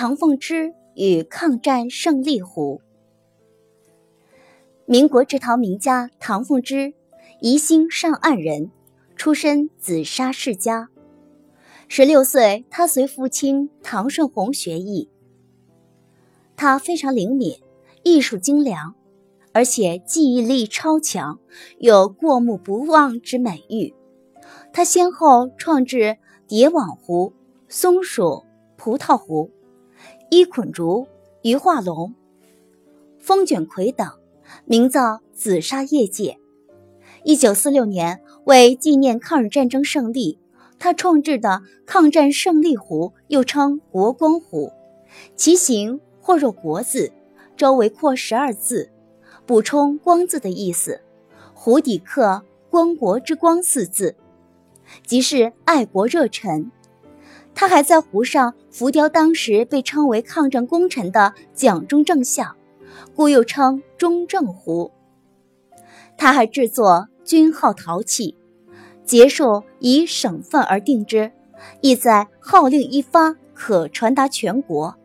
唐凤芝与抗战胜利湖。民国制陶名家唐凤芝，宜兴上岸人，出身紫砂世家。十六岁，他随父亲唐顺宏学艺。他非常灵敏，艺术精良，而且记忆力超强，有过目不忘之美誉。他先后创制蝶网壶、松鼠葡萄壶。伊捆竹、鱼化龙、风卷葵等，名噪紫砂业界。一九四六年，为纪念抗日战争胜利，他创制的抗战胜利壶，又称国光壶，其形或若国字，周围扩十二字，补充“光”字的意思。壶底刻“光国之光”四字，即是爱国热忱。他还在壶上浮雕当时被称为抗战功臣的蒋中正像，故又称中正壶。他还制作军号陶器，节数以省份而定之，意在号令一发可传达全国。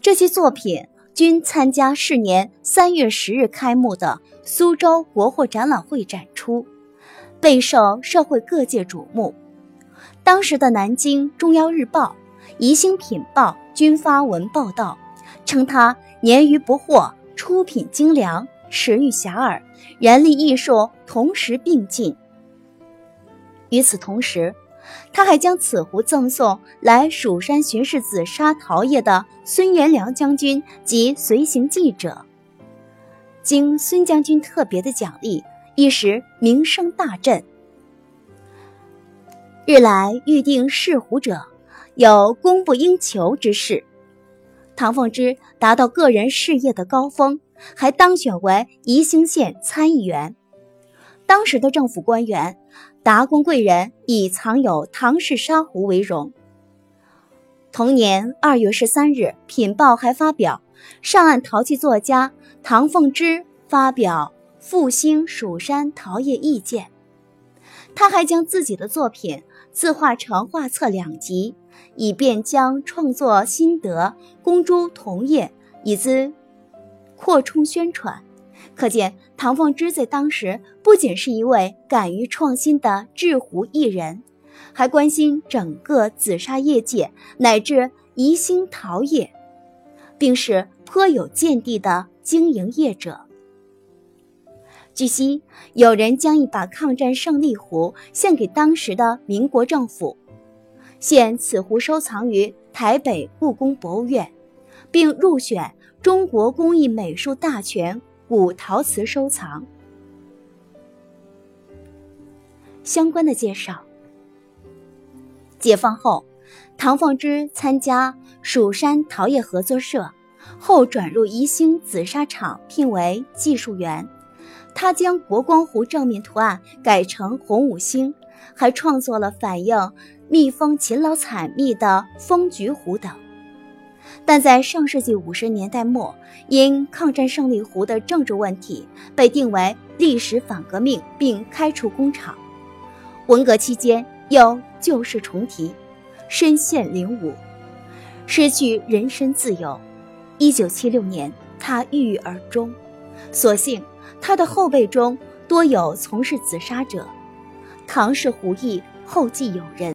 这些作品均参加是年三月十日开幕的苏州国货展览会展出，备受社会各界瞩目。当时的《南京中央日报》《宜兴品报》均发文报道，称他年逾不惑，出品精良，持誉遐迩，人力艺术同时并进。与此同时，他还将此壶赠送来蜀山巡视紫砂陶业的孙元良将军及随行记者，经孙将军特别的奖励，一时名声大振。日来预定试壶者，有供不应求之势。唐凤芝达到个人事业的高峰，还当选为宜兴县参议员。当时的政府官员、达官贵人以藏有唐氏砂壶为荣。同年二月十三日，《品报》还发表上岸陶器作家唐凤芝发表复兴蜀山陶业意见。他还将自己的作品字画成画册两集，以便将创作心得公诸同业，以资扩充宣传。可见唐凤芝在当时不仅是一位敢于创新的制壶艺人，还关心整个紫砂业界乃至宜兴陶业，并是颇有见地的经营业者。据悉，有人将一把抗战胜利壶献给当时的民国政府，现此壶收藏于台北故宫博物院，并入选中国工艺美术大全古陶瓷收藏。相关的介绍：解放后，唐凤芝参加蜀山陶业合作社，后转入宜兴紫砂厂，聘为技术员。他将国光湖正面图案改成红五星，还创作了反映蜜蜂勤劳采蜜的蜂菊湖等。但在上世纪五十年代末，因抗战胜利湖的政治问题，被定为历史反革命，并开除工厂。文革期间又旧事重提，身陷囹圄，失去人身自由。一九七六年，他郁郁而终。所幸。他的后辈中多有从事紫砂者，唐氏壶艺后继有人。